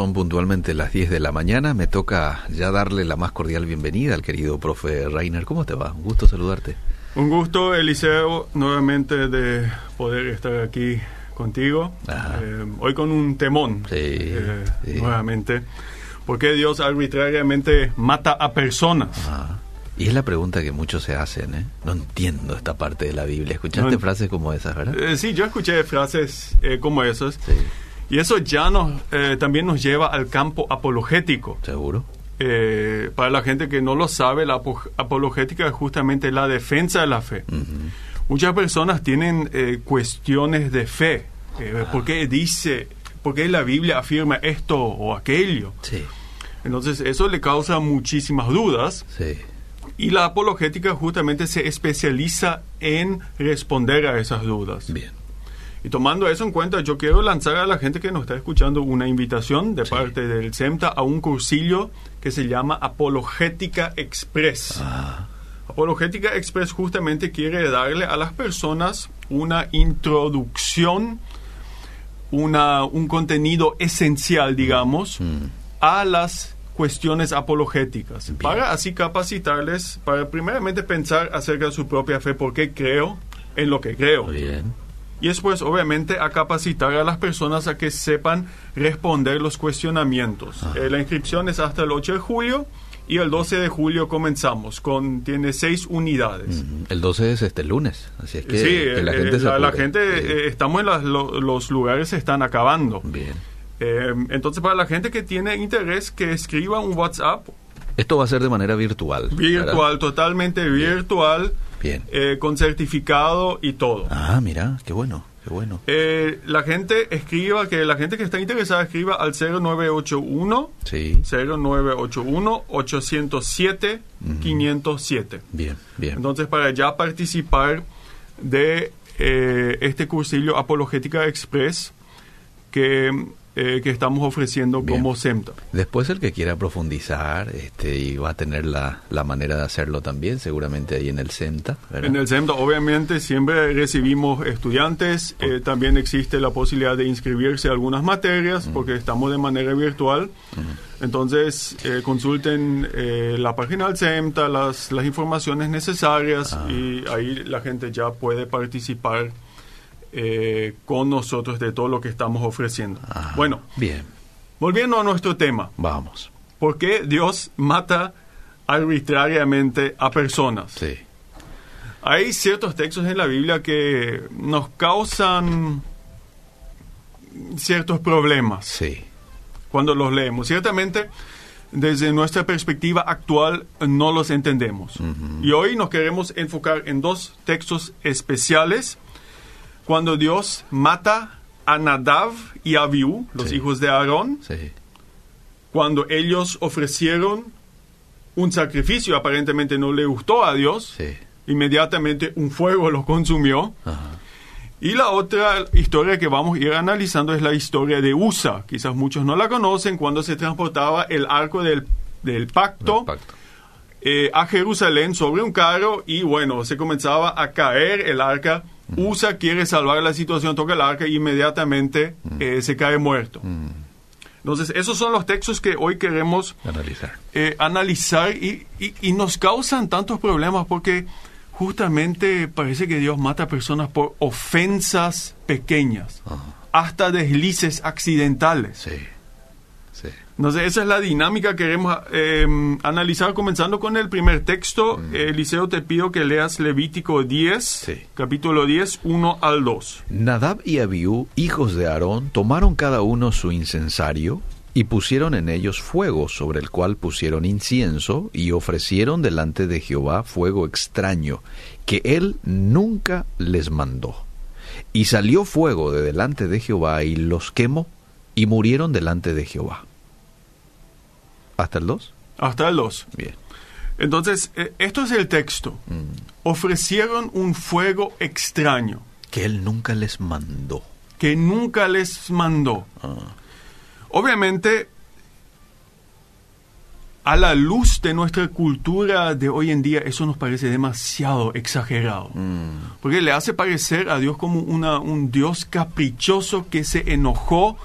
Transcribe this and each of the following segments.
son puntualmente las 10 de la mañana. Me toca ya darle la más cordial bienvenida al querido profe Reiner. ¿Cómo te va? Un gusto saludarte. Un gusto, Eliseo, nuevamente de poder estar aquí contigo. Eh, hoy con un temón, sí, eh, sí. nuevamente. ¿Por qué Dios arbitrariamente mata a personas? Ah, y es la pregunta que muchos se hacen, ¿eh? No entiendo esta parte de la Biblia. ¿Escuchaste No frases como esas, verdad? Eh, sí, yo escuché frases eh, como esas. Sí, Y eso ya nos, eh, también nos lleva al campo apologético. seguro. Eh, para la gente que no lo sabe, la apo- apologética es justamente la defensa de la fe. Ujú. Muchas personas tienen eh, cuestiones de fe. Eh, ¿Por qué dice, por qué la Biblia afirma esto o aquello? Sí, Entonces eso le causa muchísimas dudas sí. y la apologética justamente se especializa en responder a esas dudas. Bien. Y tomando eso en cuenta, yo quiero lanzar a la gente que nos está escuchando una invitación de Sí. parte del CEMTA a un cursillo que se llama Apologética Express. Ah, Apologética Express justamente quiere darle a las personas una introducción, una, un contenido esencial, digamos, mm, a las cuestiones apologéticas, Bien. para así capacitarles, para primeramente pensar acerca de su propia fe, por qué creo en lo que creo. bien. Y después, obviamente, a capacitar a las personas a que sepan responder los cuestionamientos. Eh, la inscripción es hasta el 8 de julio y el 12 de julio comenzamos. Con, tiene seis unidades. El 12 es este lunes, así es que, sí, que la eh, gente se la, la gente, eh, estamos en las- lo- los lugares se están acabando. Bien. Eh, entonces, para la gente que tiene interés, que escriba un WhatsApp Esto va a ser de manera virtual. ¿verdad? virtual, totalmente virtual, Bien. Eh, con certificado y todo. Ah, mira, qué bueno, qué bueno. Eh, la gente escriba, que la gente que está interesada escriba al 0981 Sí, 0981 807 507. bien, bien. Entonces, para ya participar de eh, este cursillo Apologética Express que, eh, que estamos ofreciendo Bien. como SEMTA. Después el que quiera profundizar este, y va a tener la, la manera de hacerlo también, seguramente ahí en el CENTA. ¿verdad? En el SEMTA, obviamente, siempre recibimos estudiantes. eh, también existe la posibilidad de inscribirse a algunas materias porque estamos de manera virtual. Entonces, eh, consulten eh, la página del SEMTA, las, las informaciones necesarias Ah. y ahí la gente ya puede participar eh, con nosotros de todo lo que estamos ofreciendo. Ah, Bueno, Bien, volviendo a nuestro tema. vamos. ¿Por qué Dios mata arbitrariamente a personas? Sí, Hay ciertos textos en la Biblia que nos causan ciertos problemas sí. cuando los leemos. Ciertamente, desde nuestra perspectiva actual, no los entendemos. Y hoy nos queremos enfocar en dos textos especiales. Cuando Dios mata a Nadav y a Abiú, los Sí. hijos de Aarón, Sí, cuando ellos ofrecieron un sacrificio, aparentemente no le gustó a Dios, sí. inmediatamente un fuego los consumió. Ajá. Y la otra historia que vamos a ir analizando es la historia de Usa. Quizás muchos no la conocen, cuando se transportaba el arco del, del pacto, El pacto. eh, a Jerusalén sobre un carro y bueno, se comenzaba a caer el arca. Usa quiere salvar la situación, toca el arca y inmediatamente eh, se cae muerto. Entonces, esos son los textos que hoy queremos analizar. eh, analizar y, y- y nos causan tantos problemas porque justamente parece que Dios mata a personas por ofensas pequeñas, Ajá. hasta deslices accidentales. Sí, sí. Entonces, esa es la dinámica que queremos eh, analizar, comenzando con el primer texto. Eliseo, te pido que leas Levítico 10, Sí. capítulo 10, 1 al 2. Nadab y Abiú, hijos de Aarón, tomaron cada uno su incensario y pusieron en ellos fuego, sobre el cual pusieron incienso y ofrecieron delante de Jehová fuego extraño, que él nunca les mandó. Y salió fuego de delante de Jehová y los quemó, y murieron delante de Jehová. ¿Hasta el 2? Hasta el 2. Bien. Entonces, eh, esto es el texto. Mm. Ofrecieron un fuego extraño Que él nunca les mandó. que nunca les mandó. Ah, Obviamente, a la luz de nuestra cultura de hoy en día, eso nos parece demasiado exagerado. mm, Porque le hace parecer a Dios como una- un Dios caprichoso que se enojó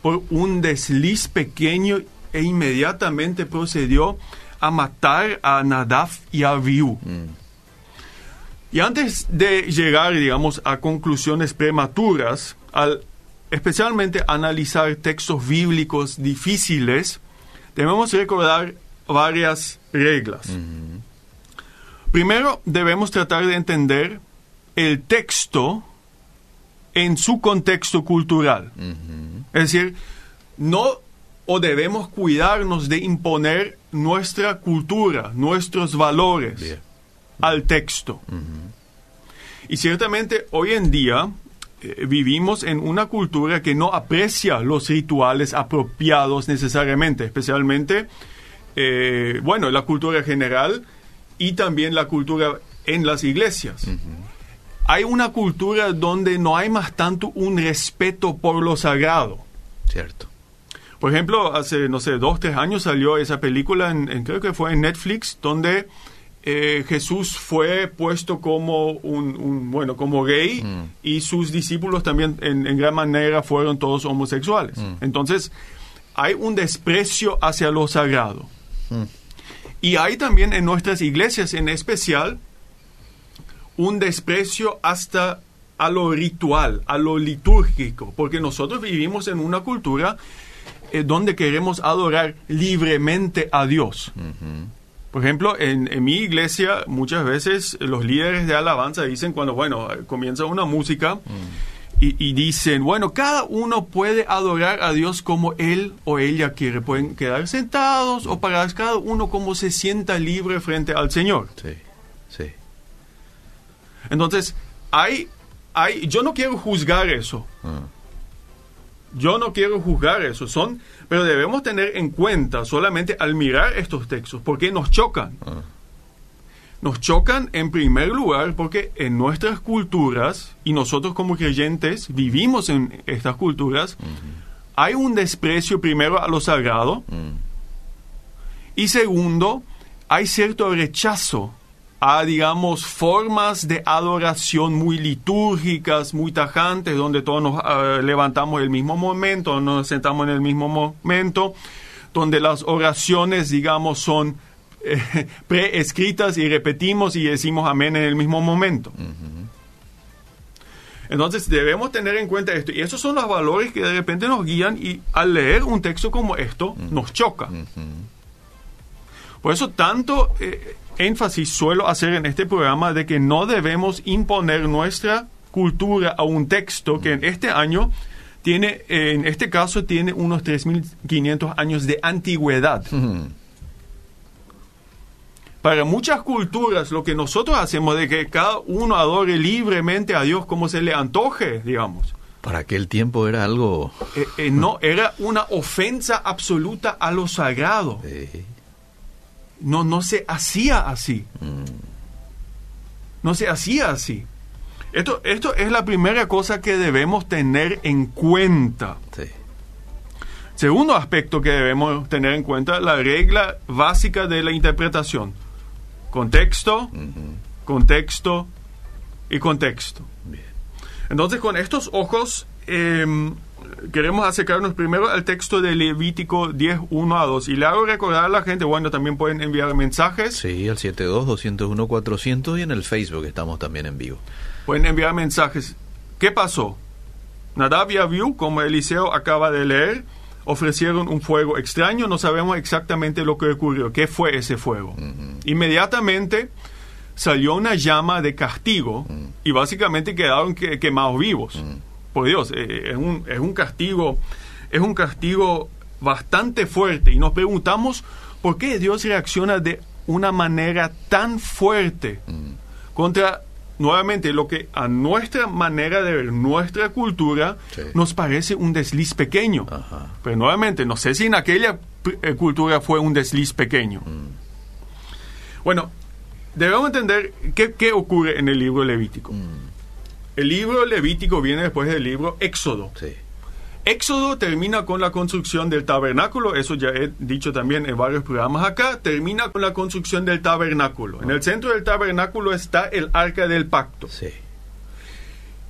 por un desliz pequeño e inmediatamente procedió a matar a Nadab y a Abiú. Y antes de llegar, digamos, a conclusiones prematuras, al especialmente analizar textos bíblicos difíciles, debemos recordar varias reglas. Primero, debemos tratar de entender el texto en su contexto cultural. Es decir, no o debemos cuidarnos de imponer nuestra cultura, nuestros valores al texto. Y ciertamente hoy en día eh, vivimos en una cultura que no aprecia los rituales apropiados necesariamente, especialmente, eh, bueno, la cultura general y también la cultura en las iglesias. Hay una cultura donde no hay más tanto un respeto por lo sagrado. Cierto. Por ejemplo, hace, no sé, dos, tres años salió esa película, en, creo que fue en Netflix, donde eh, Jesús fue puesto como un, bueno, como gay mm. y sus discípulos también en, gran manera fueron todos homosexuales. Mm. Entonces, hay un desprecio hacia lo sagrado. Mm. Y hay también en nuestras iglesias en especial un desprecio hasta a lo ritual, a lo litúrgico, porque nosotros vivimos en una cultura eh, donde queremos adorar libremente a Dios. Por ejemplo, en, mi iglesia muchas veces los líderes de alabanza dicen cuando, bueno, comienza una música mm. y, dicen, bueno, cada uno puede adorar a Dios como él o ella quiere. Pueden quedar sentados o parar cada uno como se sienta libre frente al Señor. Sí, sí. Entonces, hay, hay, yo no quiero juzgar eso. Ah. Yo no quiero juzgar eso, son, pero debemos tener en cuenta solamente al mirar estos textos, porque nos chocan. Ah. Nos chocan en primer lugar porque en nuestras culturas, y nosotros como creyentes vivimos en estas culturas, hay un desprecio primero a lo sagrado, mm. y segundo, hay cierto rechazo a, digamos, formas de adoración muy litúrgicas, muy tajantes, donde todos nos eh, levantamos en el mismo momento, nos sentamos en el mismo momento, donde las oraciones, digamos, son eh, preescritas y repetimos y decimos amén en el mismo momento. Entonces debemos tener en cuenta esto. Y esos son los valores que de repente nos guían y al leer un texto como esto nos choca. Por eso tanto eh, énfasis suelo hacer en este programa de que no debemos imponer nuestra cultura a un texto que en este año tiene, en este caso, tiene unos 3.500 años de antigüedad. Para muchas culturas, lo que nosotros hacemos de que cada uno adore libremente a Dios como se le antoje, digamos. Para aquel tiempo era algo... Eh, eh, no, era una ofensa absoluta a lo sagrado. No, no se hacía así. No se hacía así. Esto, esto es la primera cosa que debemos tener en cuenta. Segundo aspecto que debemos tener en cuenta, la regla básica de la interpretación. Contexto, contexto y contexto. Entonces, con estos ojos, em, queremos acercarnos primero al texto de Levítico 10, 1 a 2. Y le hago recordar a la gente, bueno, también pueden enviar mensajes. Sí, al 72-201-400 y en el Facebook estamos también en vivo. Pueden enviar mensajes. ¿Qué pasó? Nadab y Abiú, como Eliseo acaba de leer, ofrecieron un fuego extraño. No sabemos exactamente lo que ocurrió. ¿Qué fue ese fuego? Inmediatamente salió una llama de castigo y básicamente quedaron quemados vivos por Dios, eh, es, un, es un castigo, es un castigo bastante fuerte. Y nos preguntamos por qué Dios reacciona de una manera tan fuerte mm. contra nuevamente lo que a nuestra manera de ver nuestra cultura nos parece un desliz pequeño. Pero nuevamente, no sé si en aquella eh, cultura fue un desliz pequeño. Mm. Bueno, debemos entender qué, qué, ocurre en el libro Levítico. Mm. El libro Levítico viene después del libro Éxodo. Éxodo termina con la construcción del tabernáculo, eso ya he dicho también en varios programas acá, termina con la construcción del tabernáculo. En el centro del tabernáculo está el arca del pacto.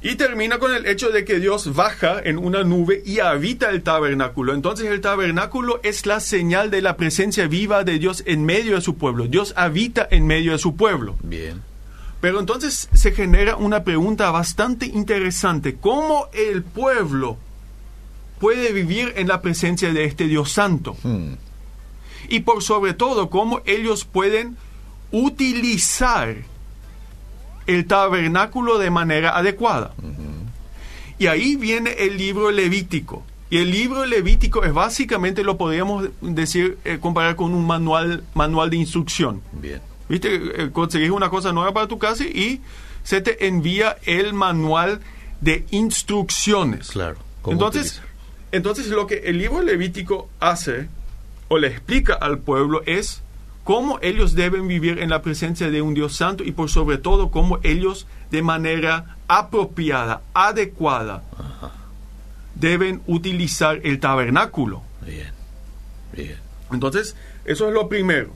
Y termina con el hecho de que Dios baja en una nube y habita el tabernáculo. Entonces el tabernáculo es la señal de la presencia viva de Dios en medio de su pueblo. Dios habita en medio de su pueblo. Bien. Pero entonces se genera una pregunta bastante interesante. ¿Cómo el pueblo puede vivir en la presencia de este Dios santo? Hmm. Y por sobre todo, cómo ellos pueden utilizar el tabernáculo de manera adecuada. Y ahí viene el libro levítico. Y el libro levítico es básicamente, lo podríamos decir, eh, comparar con un manual, manual de instrucción. Bien. ¿Viste? Eh, Conseguís una cosa nueva para tu casa y se te envía el manual de instrucciones. Claro. ¿Cómo Entonces, utilizar? entonces lo que el libro levítico hace o le explica al pueblo es cómo ellos deben vivir en la presencia de un Dios santo y por sobre todo cómo ellos de manera apropiada, adecuada, deben utilizar el tabernáculo. Bien. Bien. Entonces, eso es lo primero.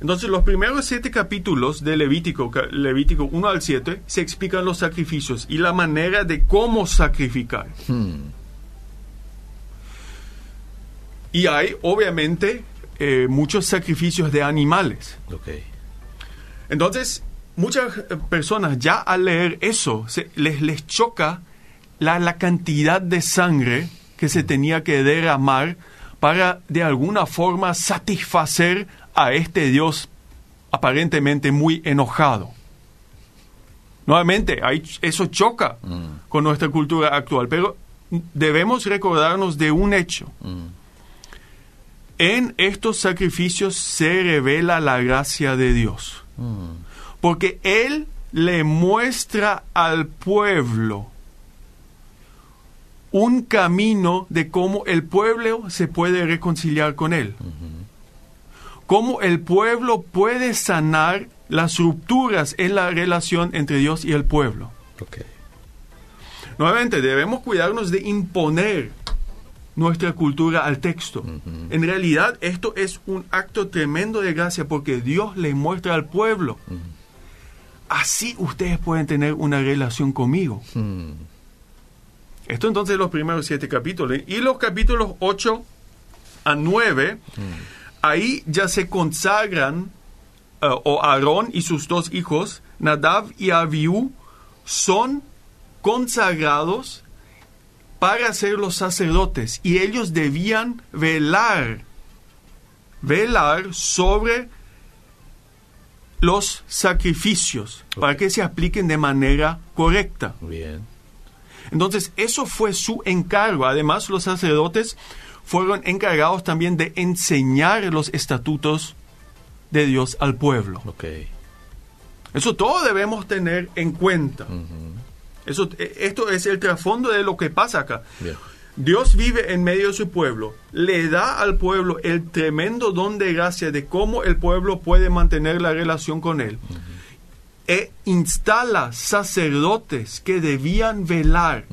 Entonces, los primeros siete capítulos de Levítico, Levítico 1 al 7, se explican los sacrificios y la manera de cómo sacrificar. Hmm. Y hay, obviamente, eh, muchos sacrificios de animales. Entonces, muchas eh, personas ya al leer eso, se- les, les choca la, la cantidad de sangre que se tenía que derramar para de alguna forma satisfacer a este Dios aparentemente muy enojado. Nuevamente, ahí eso choca Mm. con nuestra cultura actual, pero debemos recordarnos de un hecho. Mm. En estos sacrificios se revela la gracia de Dios. Mm. Porque Él le muestra al pueblo un camino de cómo el pueblo se puede reconciliar con Él. Cómo el pueblo puede sanar las rupturas en la relación entre Dios y el pueblo. Ok. Nuevamente, debemos cuidarnos de imponer nuestra cultura al texto. En realidad, esto es un acto tremendo de gracia porque Dios le muestra al pueblo. Así ustedes pueden tener una relación conmigo. Hmm. Esto entonces los primeros siete capítulos. Y los capítulos 8 a 9, ahí ya se consagran, eh, o Aarón y sus dos hijos, Nadab y Abiú, son consagrados para ser los sacerdotes. Y ellos debían velar, velar sobre los sacrificios, para que se apliquen de manera correcta. Bien. Entonces, eso fue su encargo. Además, los sacerdotes fueron encargados también de enseñar los estatutos de Dios al pueblo. Ok. Eso todo debemos tener en cuenta. Eso, eh, esto es el trasfondo de lo que pasa acá. Dios vive en medio de su pueblo, le da al pueblo el tremendo don de gracia de cómo el pueblo puede mantener la relación con él. E instala sacerdotes que debían velar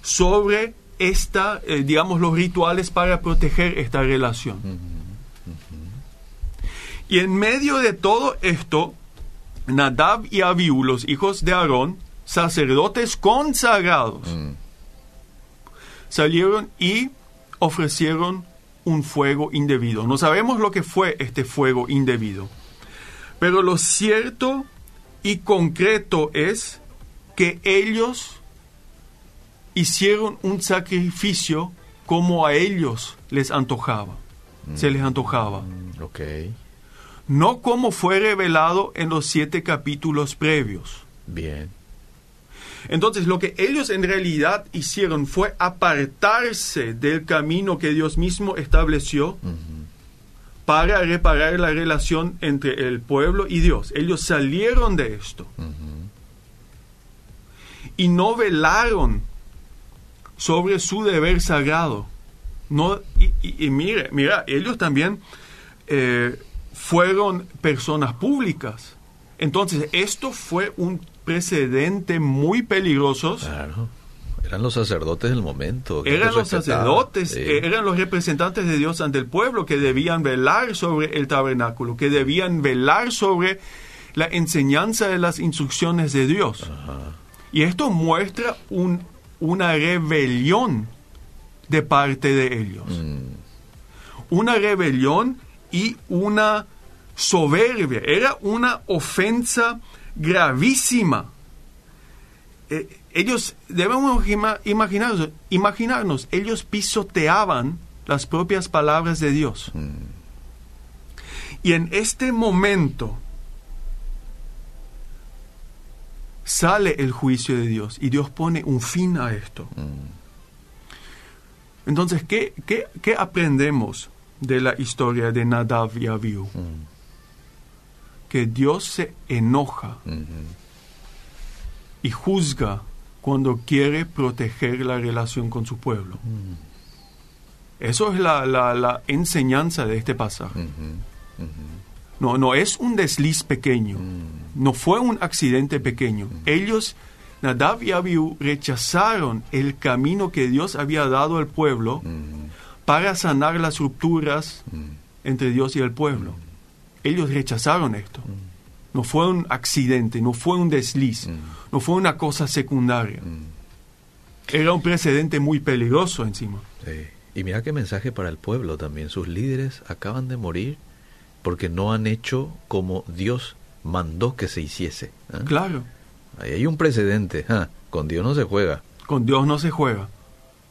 sobre esta, eh, digamos, los rituales para proteger esta relación. Y en medio de todo esto, Nadab y Abiú, los hijos de Aarón, sacerdotes consagrados, Mm. salieron y ofrecieron un fuego indebido. No sabemos lo que fue este fuego indebido, pero lo cierto y concreto es que ellos hicieron un sacrificio como a ellos les antojaba, se les antojaba, Mm, Ok. no como fue revelado en los siete capítulos previos. Bien. Entonces lo que ellos en realidad hicieron fue apartarse del camino que Dios mismo estableció para reparar la relación entre el pueblo y Dios. Ellos salieron de esto y no velaron sobre su deber sagrado. No, y, y- y mire, mira, ellos también eh, fueron personas públicas. Entonces, esto fue un precedente muy peligroso. Claro. Eran los sacerdotes del momento. Eran los sacerdotes, Sí. eh, eran los representantes de Dios ante el pueblo que debían velar sobre el tabernáculo, que debían velar sobre la enseñanza de las instrucciones de Dios. Ajá. Y esto muestra un, una rebelión de parte de ellos. Una rebelión y una soberbia. Era una ofensa gravísima. Eh, ellos, debemos ima- imaginarnos, imaginarnos, ellos pisoteaban las propias palabras de Dios. Y en este momento sale el juicio de Dios y Dios pone un fin a esto. Entonces, ¿qué, qué, qué aprendemos de la historia de Nadav y Abihu? Que Dios se enoja y juzga cuando quiere proteger la relación con su pueblo. Eso es la, la- la enseñanza de este pasaje. No, no es un desliz pequeño. No fue un accidente pequeño. Ellos, Nadab y Abiú, rechazaron el camino que Dios había dado al pueblo para sanar las rupturas entre Dios y el pueblo. Ellos rechazaron esto. No fue un accidente, no fue un desliz, no fue una cosa secundaria. Era un precedente muy peligroso encima. Sí. Y mira qué mensaje para el pueblo también. Sus líderes acaban de morir porque no han hecho como Dios mandó que se hiciese. ¿eh? Claro, Ahí hay un precedente. ¿ah? Con Dios no se juega. con Dios no se juega.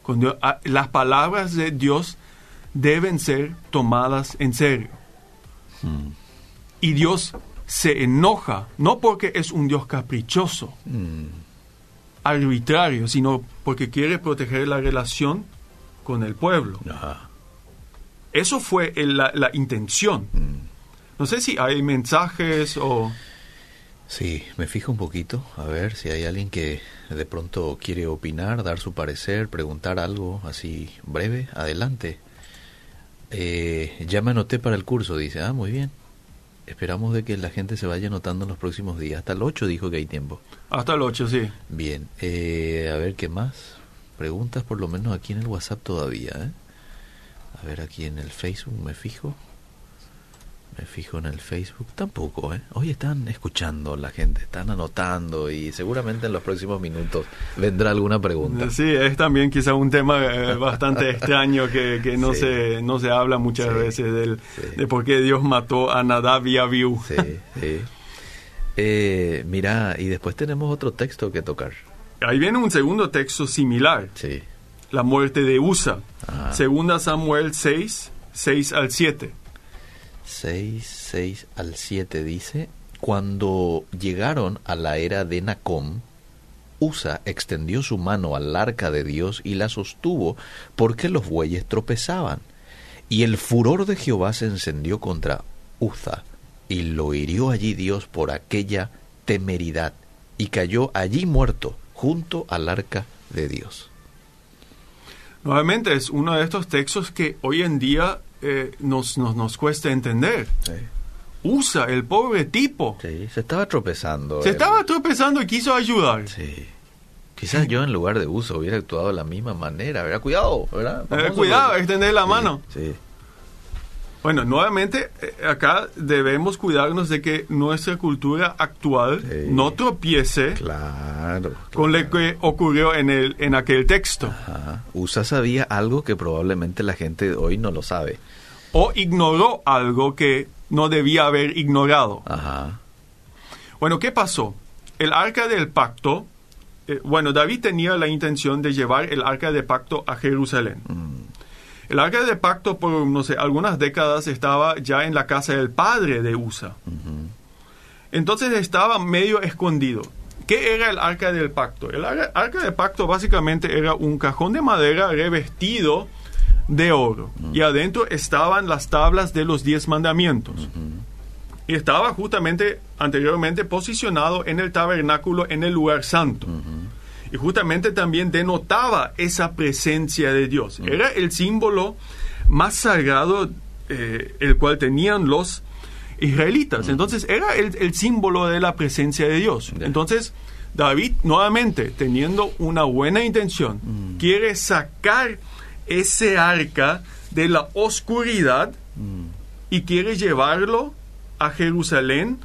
Con Dios- ah, las palabras de Dios deben ser tomadas en serio. Y Dios se enoja, no porque es un Dios caprichoso, arbitrario, sino porque quiere proteger la relación con el pueblo. Ajá. Eso fue el- la, la intención. No sé si hay mensajes o... Sí, me fijo un poquito, a ver si hay alguien que de pronto quiere opinar, dar su parecer, preguntar algo así breve. Adelante. Eh, ya me anoté para el curso, dice. Ah, muy bien. Esperamos de que la gente se vaya anotando en los próximos días. Hasta el 8 dijo que hay tiempo. Hasta el 8, sí. Bien, eh, a ver qué más. Preguntas por lo menos aquí en el WhatsApp todavía. ¿eh? A ver aquí en el Facebook, me fijo. Me fijo en el Facebook tampoco, ¿eh? Hoy están escuchando la gente, están anotando y seguramente en los próximos minutos vendrá alguna pregunta. Sí, es también quizá un tema eh, bastante extraño que, que no, Sí. se, no se habla muchas Sí, veces del, sí. de por qué Dios mató a Nadab y Abiú. Sí, sí. Eh, mira, y después tenemos otro texto que tocar. Ahí viene un segundo texto similar, Sí. La muerte de Usa. Ajá. Segunda Samuel 6, 6 al 7. 6, 6 al 7 dice, cuando llegaron a la era de Nacom, Usa extendió su mano al arca de Dios y la sostuvo porque los bueyes tropezaban. Y el furor de Jehová se encendió contra Uza, y lo hirió allí Dios por aquella temeridad, y cayó allí muerto junto al arca de Dios. Nuevamente es uno de estos textos que hoy en día eh, nos, nos, nos cuesta entender. Usa, el pobre tipo, Sí, se estaba tropezando. se estaba tropezando y quiso ayudar. Sí. Quizás yo en lugar de uso hubiera actuado de la misma manera. ¿verdad? Cuidado, ¿verdad? Eh, cuidado, extender la Sí, mano. Sí. Bueno, nuevamente, eh, acá debemos cuidarnos de que nuestra cultura actual Sí. no tropiece Claro. con lo que ocurrió en, el, en aquel texto. Ajá. USA sabía algo que probablemente la gente hoy no lo sabe. O ignoró algo que no debía haber ignorado. Ajá. Bueno, ¿qué pasó? El arca del pacto, eh, bueno, David tenía la intención de llevar el arca del pacto a Jerusalén. El arca del pacto por, no sé, algunas décadas estaba ya en la casa del padre de Usa. Entonces estaba medio escondido. ¿Qué era el arca del pacto? El ar- arca del pacto básicamente era un cajón de madera revestido de oro. Y adentro estaban las tablas de los diez mandamientos. Y estaba justamente anteriormente posicionado en el tabernáculo en el lugar santo. Y justamente también denotaba esa presencia de Dios. Era el símbolo más sagrado eh, el cual tenían los israelitas. Entonces era el, el símbolo de la presencia de Dios. Entonces David nuevamente teniendo una buena intención quiere sacar ese arca de la oscuridad y quiere llevarlo a Jerusalén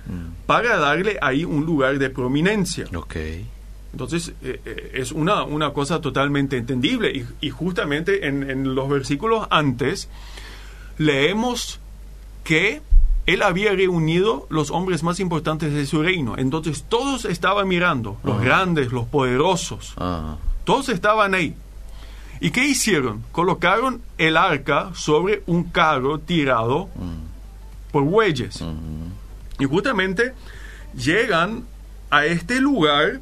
para darle ahí un lugar de prominencia. Ok. Entonces, eh, eh, es una, una cosa totalmente entendible. Y, y justamente en, en los versículos antes leemos que él había reunido los hombres más importantes de su reino. Entonces todos estaban mirando, los grandes, los poderosos. Ah, Todos estaban ahí. ¿Y qué hicieron? Colocaron el arca sobre un carro tirado por bueyes. mm, Y justamente llegan a este lugar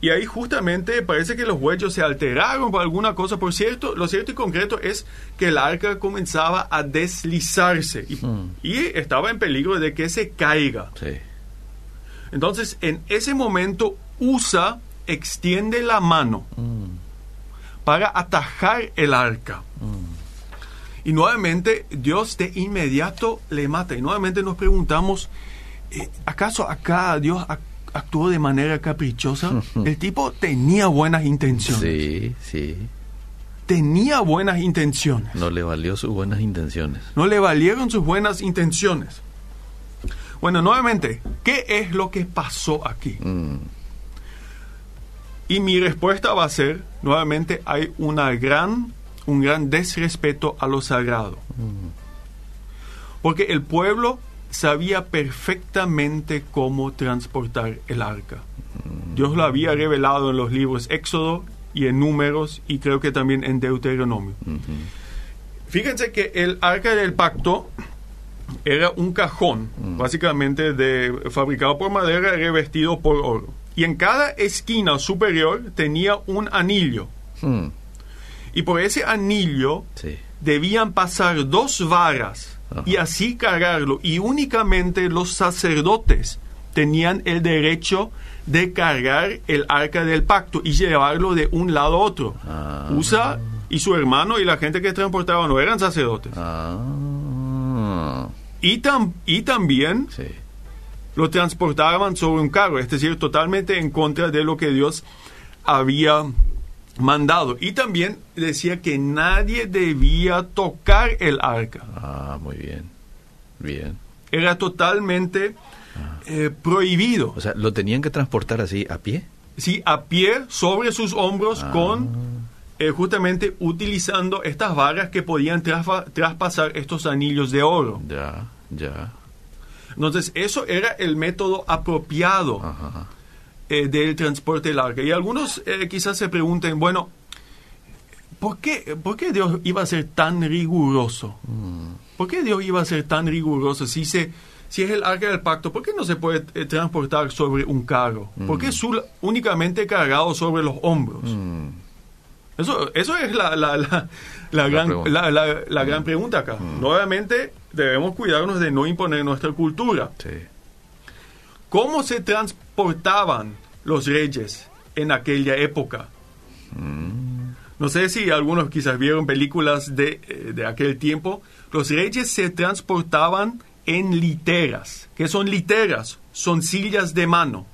y ahí justamente parece que los bueyes se alteraron por alguna cosa. Por cierto, lo cierto y concreto es que el arca comenzaba a deslizarse y, Mm. y estaba en peligro de que se caiga. sí. Entonces, en ese momento, Usa extiende la mano Mm, para atajar el arca. Y nuevamente Dios de inmediato le mata. Y nuevamente nos preguntamos, eh, ¿acaso acá Dios ac- actuó de manera caprichosa? El tipo tenía buenas intenciones. sí, sí. Tenía buenas intenciones. No le valió sus buenas intenciones. No le valieron sus buenas intenciones. Bueno, nuevamente, ¿qué es lo que pasó aquí? Mm, Y mi respuesta va a ser, nuevamente, hay una gran, un gran desrespeto a lo sagrado. Porque el pueblo sabía perfectamente cómo transportar el arca. Dios lo había revelado en los libros Éxodo y en Números y creo que también en Deuteronomio. Fíjense que el arca del pacto era un cajón, básicamente de, fabricado por madera, revestido por oro. Y en cada esquina superior tenía un anillo. Y por ese anillo sí. debían pasar dos varas Ajá. y así cargarlo. Y únicamente los sacerdotes tenían el derecho de cargar el arca del pacto y llevarlo de un lado a otro. Ah. Usa y su hermano y la gente que transportaba no eran sacerdotes. Ah, Y, tam- y también sí. lo transportaban sobre un carro, es decir, totalmente en contra de lo que Dios había mandado. Y también decía que nadie debía tocar el arca. Ah, muy bien. Bien. Era totalmente eh, prohibido. O sea, ¿lo tenían que transportar así a pie? Sí, a pie, sobre sus hombros, Ah. con eh, justamente utilizando estas varas que podían traspasar estos anillos de oro. Ya, ya. Entonces, eso era el método apropiado. Ajá. Eh, del transporte del arca. Y algunos eh, quizás se pregunten, bueno, ¿por qué, ¿por qué Dios iba a ser tan riguroso? ¿Por qué Dios iba a ser tan riguroso si, se, si es el arca del pacto? ¿Por qué no se puede eh, transportar sobre un carro? ¿Por qué sul- únicamente cargado sobre los hombros? Mm, Eso, eso es la, la, la, la gran, pregunta. la, la- la gran pregunta acá. Nuevamente, debemos cuidarnos de no imponer nuestra cultura. sí. ¿Cómo se transportaban los reyes en aquella época? No sé si algunos quizás vieron películas de, eh, de aquel tiempo. Los reyes se transportaban en literas. ¿Qué son literas? Son sillas de mano.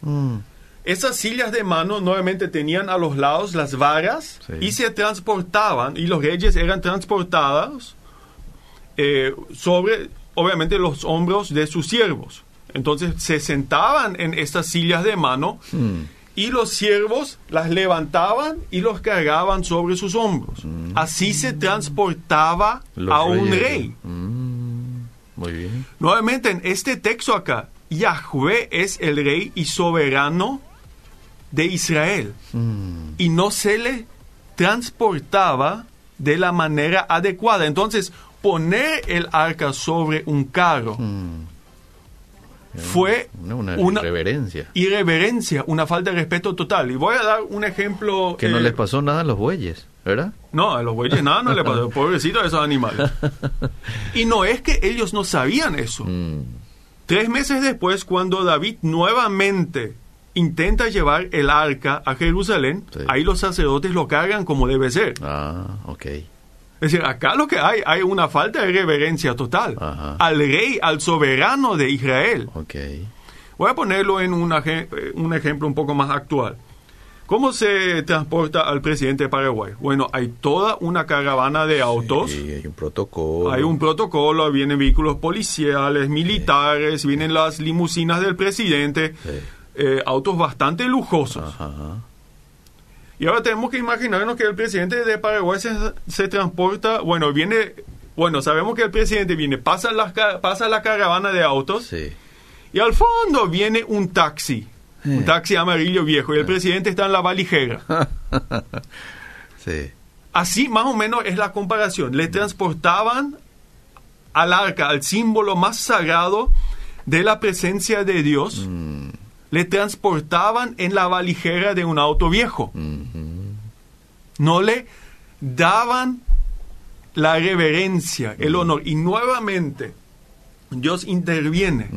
Mm, Esas sillas de mano nuevamente tenían a los lados las varas Sí. y se transportaban, y los reyes eran transportados eh, sobre, obviamente, los hombros de sus siervos. Entonces se sentaban en estas sillas de mano mm, y los siervos las levantaban y los cargaban sobre sus hombros. Así se transportaba los a un reyes. rey. Mm, muy bien. Nuevamente, en este texto acá, Yahweh es el rey y soberano de Israel. Y no se le transportaba de la manera adecuada. Entonces, poner el arca sobre un carro. Fue Una, una una irreverencia. irreverencia, una falta de respeto total. Y voy a dar un ejemplo. Que no eh, les pasó nada a los bueyes, ¿verdad? No, a los bueyes nada no le pasó. Pobrecitos esos animales. Y no es que ellos no sabían eso. Mm, Tres meses después, cuando David nuevamente intenta llevar el arca a Jerusalén, Sí. ahí los sacerdotes lo cargan como debe ser. Ah, ok. Es decir, acá lo que hay, hay una falta de reverencia total Ajá. al rey, al soberano de Israel. Voy a ponerlo en un, aje- eh, un ejemplo un poco más actual. ¿Cómo se transporta al presidente de Paraguay? Bueno, hay toda una caravana de autos. Sí, hay un protocolo. Hay un protocolo, vienen vehículos policiales, militares, vienen las limusinas del presidente. Sí. eh, autos bastante lujosos. Ajá. Y ahora tenemos que imaginarnos que el presidente de Paraguay se, se transporta, bueno, viene, bueno, sabemos que el presidente viene, pasa la, ca- pasa la caravana de autos Sí. y al fondo viene un taxi, un taxi amarillo viejo y el presidente está en la valijera. Sí. Así más o menos es la comparación. Le transportaban al arca, al símbolo más sagrado de la presencia de Dios, Mm, le transportaban en la valijera de un auto viejo. No le daban la reverencia, el honor. Y nuevamente Dios interviene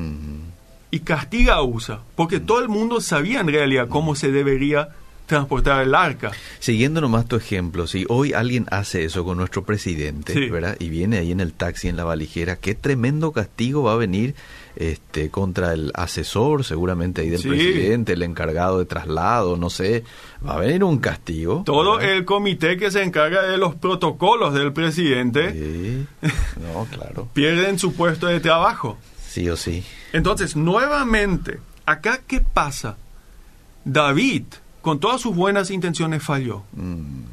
y castiga a USA, porque todo el mundo sabía en realidad cómo se debería transportar el arca. Siguiendo nomás tu ejemplo, si hoy alguien hace eso con nuestro presidente, Sí. ¿verdad? Y viene ahí en el taxi, en la valijera, qué tremendo castigo va a venir este contra el asesor, seguramente ahí del Sí. presidente, el encargado de traslado, no sé, va a venir un castigo. Todo ¿verdad? el comité que se encarga de los protocolos del presidente Sí. No, claro. pierden su puesto de trabajo. Sí o sí. Entonces, nuevamente, acá qué pasa? David, con todas sus buenas intenciones, falló. Mm,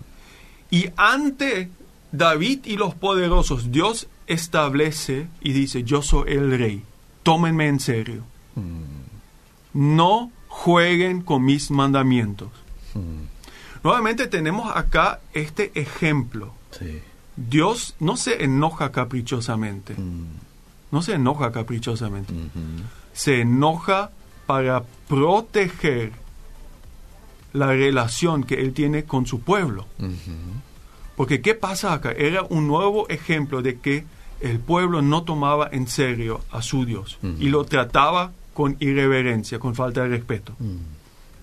Y ante David y los poderosos, Dios establece y dice, yo soy el rey, tómenme en serio. mm, No jueguen con mis mandamientos. mm. Nuevamente tenemos acá este ejemplo. Sí. Dios no se enoja caprichosamente, Mm, no se enoja caprichosamente, se enoja para proteger la relación que Él tiene con su pueblo. Porque ¿qué pasa acá? Era un nuevo ejemplo de que el pueblo no tomaba en serio a su Dios y lo trataba con irreverencia, con falta de respeto.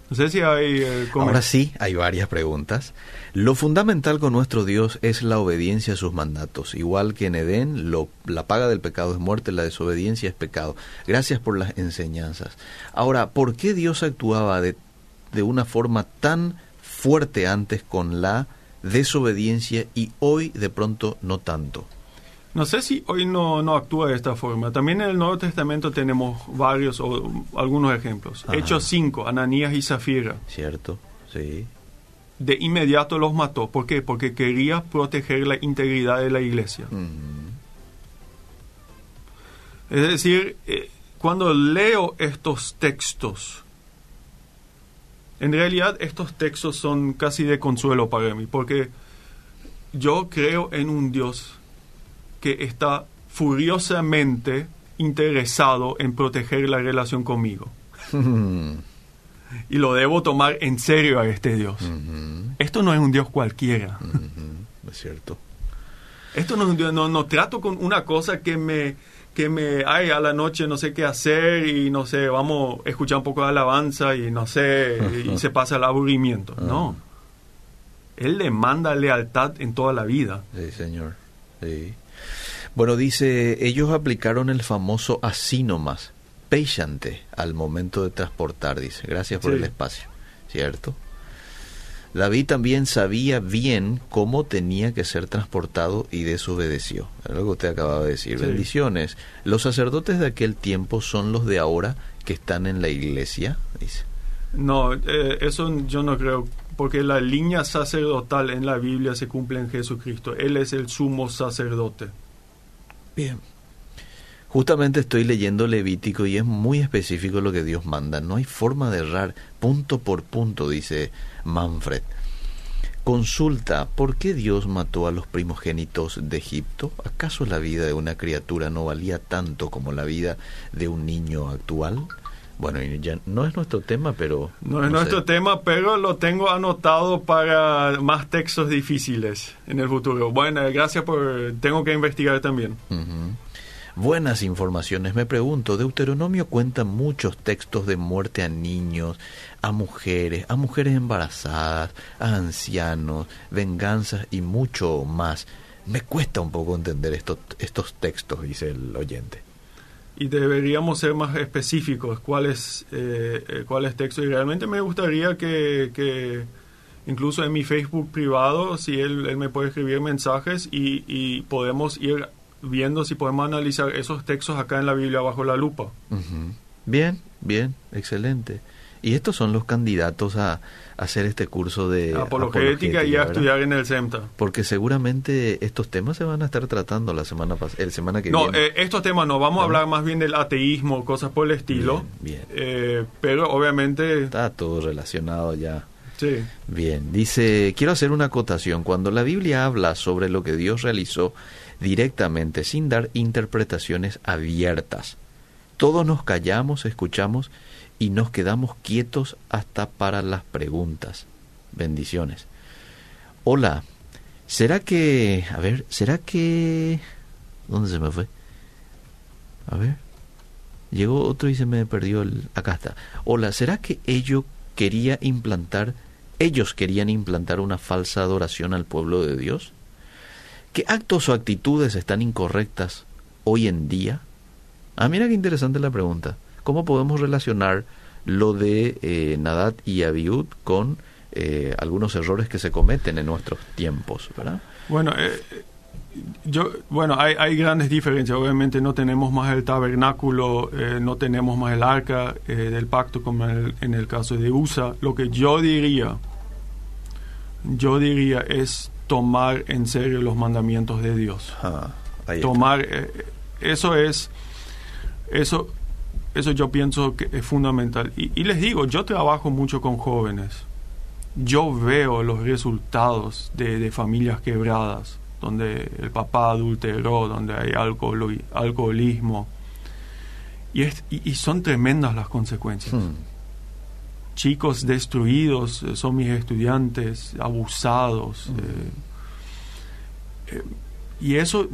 No sé si hay... eh, Ahora sí, hay varias preguntas. Lo fundamental con nuestro Dios es la obediencia a sus mandatos. Igual que en Edén, lo- la paga del pecado es muerte, la desobediencia es pecado. Gracias por las enseñanzas. Ahora, ¿por qué Dios actuaba de, de una forma tan fuerte antes con la desobediencia y hoy de pronto no tanto? No sé si hoy no, no actúa de esta forma. También en el Nuevo Testamento tenemos varios o algunos ejemplos. Ajá. Hechos 5, Ananías y Zafira. ¿Cierto? Sí. De inmediato los mató. ¿Por qué? Porque quería proteger la integridad de la iglesia. Es decir, eh, cuando leo estos textos, en realidad estos textos son casi de consuelo para mí, porque yo creo en un Dios que está furiosamente interesado en proteger la relación conmigo. Y lo debo tomar en serio a este Dios. Esto no es un Dios cualquiera. Es cierto. Esto no, es un Dios- no, no trato con una cosa que me, que me, ay, a la noche no sé qué hacer y no sé, vamos a escuchar un poco de alabanza y no sé, y se pasa el aburrimiento. No. Él demanda lealtad en toda la vida. Sí, señor. Sí. Bueno, dice, ellos aplicaron el famoso así nomás, peixante, al momento de transportar, dice. Gracias por Sí. el espacio. ¿Cierto? David también sabía bien cómo tenía que ser transportado y desobedeció. Es lo que usted acababa de decir. Sí. Bendiciones. Los sacerdotes de aquel tiempo son los de ahora que están en la iglesia, dice. No, eh, eso yo no creo, porque la línea sacerdotal en la Biblia se cumple en Jesucristo. Él es el sumo sacerdote. Bien. Justamente estoy leyendo Levítico y es muy específico lo que Dios manda. No hay forma de errar punto por punto, dice Manfred. Consulta, ¿por qué Dios mató a los primogénitos de Egipto? ¿Acaso la vida de una criatura no valía tanto como la vida de un niño actual? Bueno, y ya no es nuestro tema, pero... No es nuestro sé. tema, pero lo tengo anotado para más textos difíciles en el futuro. Bueno, gracias por... Tengo que investigar también. Buenas informaciones. Me pregunto, Deuteronomio cuenta muchos textos de muerte a niños, a mujeres, a mujeres embarazadas, a ancianos, venganzas y mucho más. Me cuesta un poco entender estos, estos textos, dice el oyente. Y deberíamos ser más específicos cuáles eh, eh, cuáles textos. Y realmente me gustaría que, que incluso en mi Facebook privado, si él, él me puede escribir mensajes y, y podemos ir viendo si podemos analizar esos textos acá en la Biblia bajo la lupa. Bien, bien, excelente. Y estos son los candidatos a, hacer este curso de apologética, y a estudiar en el CEMTA. Porque seguramente estos temas se van a estar tratando la semana el semana que viene. No, eh, estos temas no, vamos a hablar más bien del ateísmo, cosas por el estilo. Bien, eh, pero obviamente... Está todo relacionado ya. Sí. Bien, dice, quiero hacer una acotación. Cuando la Biblia habla sobre lo que Dios realizó directamente, sin dar interpretaciones abiertas, todos nos callamos, escuchamos y nos quedamos quietos hasta para las preguntas. Bendiciones. Hola, ¿será que... A ver, ¿será que... ¿Dónde se me fue? A ver. Llegó otro y se me perdió el... Acá está. Hola, ¿será que ellos quería implantar... Ellos querían implantar una falsa adoración al pueblo de Dios? ¿Qué actos o actitudes están incorrectas hoy en día? Ah, mira qué interesante la pregunta. ¿Cómo podemos relacionar lo de eh, Nadat y Abiud con eh, algunos errores que se cometen en nuestros tiempos, ¿verdad? Bueno, eh, yo, bueno, hay, hay, grandes diferencias. Obviamente no tenemos más el tabernáculo, no tenemos más el arca del pacto como en el, caso de USA. Lo que yo diría, yo diría es tomar en serio los mandamientos de Dios. Ah, tomar, eso es eso, eso yo pienso que es fundamental. Y, les digo, yo trabajo mucho con jóvenes. Yo veo los resultados de, familias quebradas, donde el papá adulteró, donde hay alcohol, alcoholismo. Y, y, son tremendas las consecuencias. Hmm. Chicos destruidos, eh, son mis estudiantes, abusados. Hmm. Eh, eh, y eso,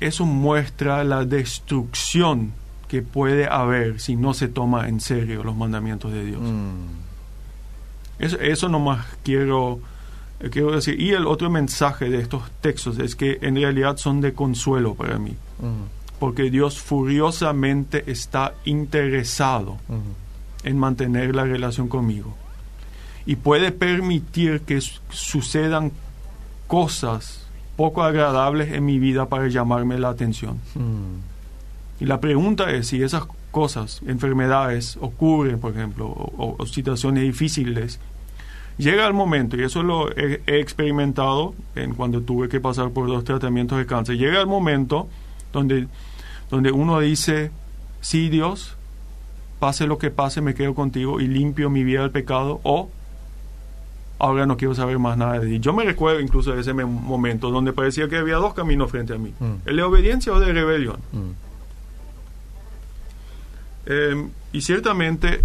eso muestra la destrucción que puede haber si no se toma en serio los mandamientos de Dios. Mm. Eso, eso nomás quiero, eh, quiero decir. Y el otro mensaje de estos textos es que en realidad son de consuelo para mí. Mm. Porque Dios furiosamente está interesado mm. en mantener la relación conmigo. Y puede permitir que sucedan cosas poco agradables en mi vida para llamarme la atención. Y la pregunta es si esas cosas, enfermedades, ocurren, por ejemplo, o, situaciones difíciles, llega el momento, y eso lo he, experimentado en cuando tuve que pasar por dos tratamientos de cáncer, llega el momento donde, donde uno dice, sí Dios, pase lo que pase, me quedo contigo y limpio mi vida del pecado, o ahora no quiero saber más nada de ti. Yo me recuerdo incluso de ese momento donde parecía que había dos caminos frente a mí, mm. el de obediencia o de rebelión. Mm. Em, y ciertamente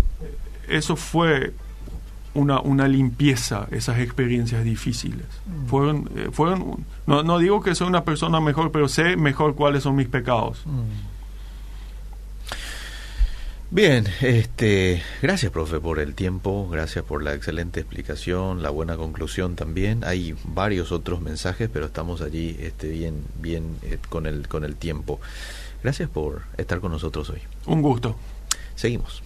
eso fue una, una limpieza, esas experiencias difíciles. Mm. Fueron, eh, fueron no, no, digo que soy una persona mejor, pero sé mejor cuáles son mis pecados. Mm. Bien, este, gracias profe por el tiempo, gracias por la excelente explicación, la buena conclusión también. Hay varios otros mensajes, pero estamos allí este, bien, bien eh, con el con el tiempo. Gracias por estar con nosotros hoy. Un gusto. Seguimos.